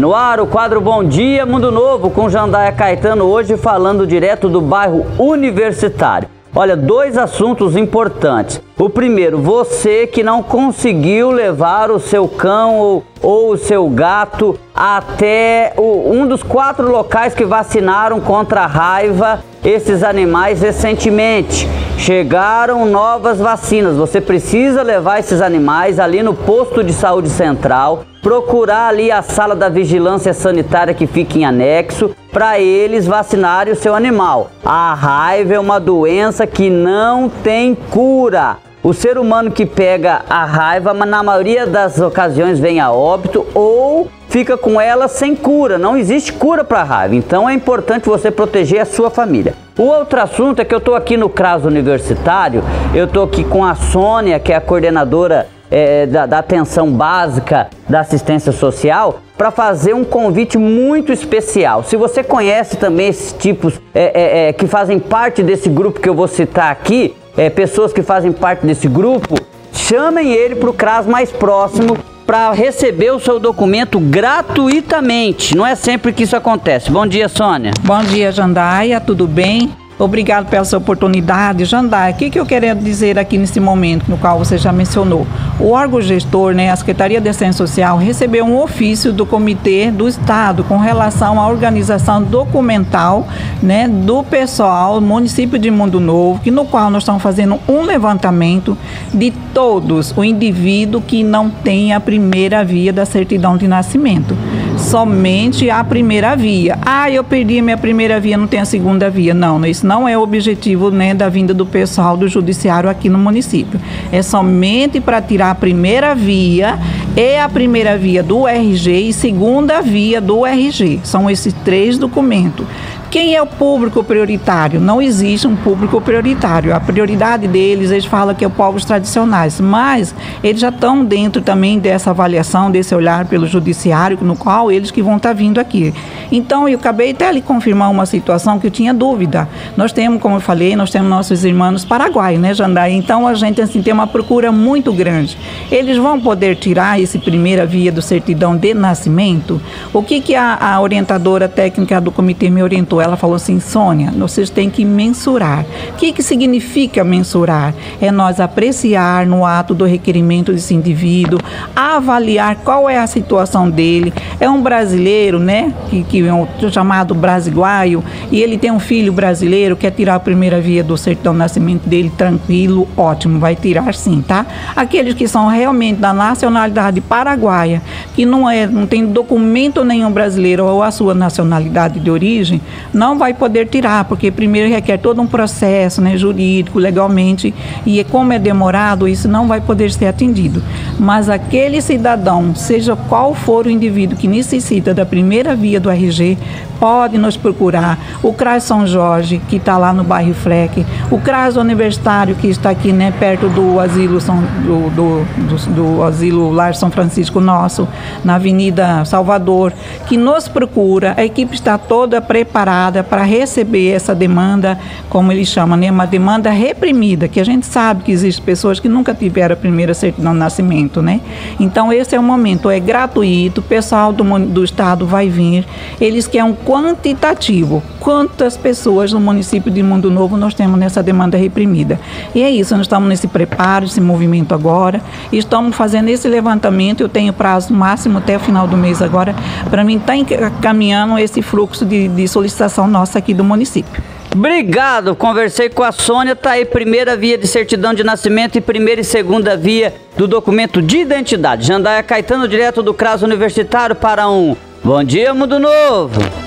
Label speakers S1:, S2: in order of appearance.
S1: No ar, o quadro Bom Dia Mundo Novo com Jandaia Caetano, hoje falando direto do bairro Universitário. Olha, dois assuntos importantes. O primeiro, você que não conseguiu levar o seu cão ou, ou o seu gato até o, um dos quatro locais que vacinaram contra a raiva esses animais recentemente. Chegaram novas vacinas. Você precisa levar esses animais ali no posto de saúde central, procurar ali a sala da vigilância sanitária que fica em anexo para eles vacinarem o seu animal. A raiva é uma doença que não tem cura. O ser humano que pega a raiva, na maioria das ocasiões vem a óbito ou fica com ela sem cura. Não existe cura para raiva. Então é importante você proteger a sua família. O outro assunto é que eu estou aqui no CRAS Universitário, eu estou aqui com a Sônia, que é a coordenadora é, da, da atenção básica da assistência social, para fazer um convite muito especial. Se você conhece também esses tipos é, é, é, que fazem parte desse grupo que eu vou citar aqui, é, pessoas que fazem parte desse grupo, chamem ele para o CRAS mais próximo para receber o seu documento gratuitamente. Não é sempre que isso acontece. Bom dia, Sônia.
S2: Bom dia, Jandaia. Tudo bem? Obrigado pela sua oportunidade. Jandai, o que, que eu quero dizer aqui nesse momento, no qual você já mencionou? O órgão gestor, né, a Secretaria de Assistência Social, recebeu um ofício do Comitê do Estado com relação à organização documental né, do pessoal do município de Mundo Novo, que no qual nós estamos fazendo um levantamento de todos o indivíduo que não tem a primeira via da certidão de nascimento somente a primeira via. Ah, eu perdi a minha primeira via, não tem a segunda via. Não, isso não é o objetivo né, da vinda do pessoal do judiciário aqui no município. É somente para tirar a primeira via e a primeira via do RG e segunda via do RG. São esses três documentos. Quem é o público prioritário? Não existe um público prioritário. A prioridade deles, eles falam que é o povos tradicionais, mas eles já estão dentro também dessa avaliação, desse olhar pelo judiciário, no qual eles que vão estar vindo aqui. Então, eu acabei até lhe confirmar uma situação que eu tinha dúvida. Nós temos, como eu falei, nós temos nossos irmãos paraguaios, né, Jandai? Então, a gente assim, tem uma procura muito grande. Eles vão poder tirar esse primeira via do certidão de nascimento? O que, que a, a orientadora técnica do comitê me orientou? Ela falou assim: Sônia, vocês têm que mensurar. O que, que significa mensurar? É nós apreciar no ato do requerimento desse indivíduo, avaliar qual é a situação dele. É um brasileiro, né? Que, que é um chamado brasiguaio, e ele tem um filho brasileiro, quer tirar a primeira via do certidão de nascimento dele, tranquilo, ótimo, vai tirar sim, tá? Aqueles que são realmente da nacionalidade paraguaia, que não, é, não tem documento nenhum brasileiro ou a sua nacionalidade de origem, não vai poder tirar, porque primeiro requer todo um processo né, jurídico, legalmente, e como é demorado, isso não vai poder ser atendido. Mas aquele cidadão, seja qual for o indivíduo que necessita da primeira via do RG, pode nos procurar. O CRAS São Jorge, que está lá no bairro Fleck, o CRAS Universitário, que está aqui né, perto do asilo, São, do, do, do, do asilo Lar São Francisco Nosso, na Avenida Salvador, que nos procura. A equipe está toda preparada para receber essa demanda, como ele chama, né, uma demanda reprimida, que a gente sabe que existem pessoas que nunca tiveram a primeira certidão de nascimento, né? Então esse é o momento, é gratuito, o pessoal do, do estado vai vir, eles querem um quantitativo. Quantas pessoas no município de Mundo Novo nós temos nessa demanda reprimida? E é isso, nós estamos nesse preparo, esse movimento agora, estamos fazendo esse levantamento, eu tenho prazo máximo até o final do mês agora, para mim estar tá caminhando esse fluxo de, de solicitação nossa aqui do município.
S1: Obrigado, conversei com a Sônia, tá aí primeira via de certidão de nascimento e primeira e segunda via do documento de identidade. Jandaia Caetano, direto do CRAS Universitário para um Bom Dia Mundo Novo.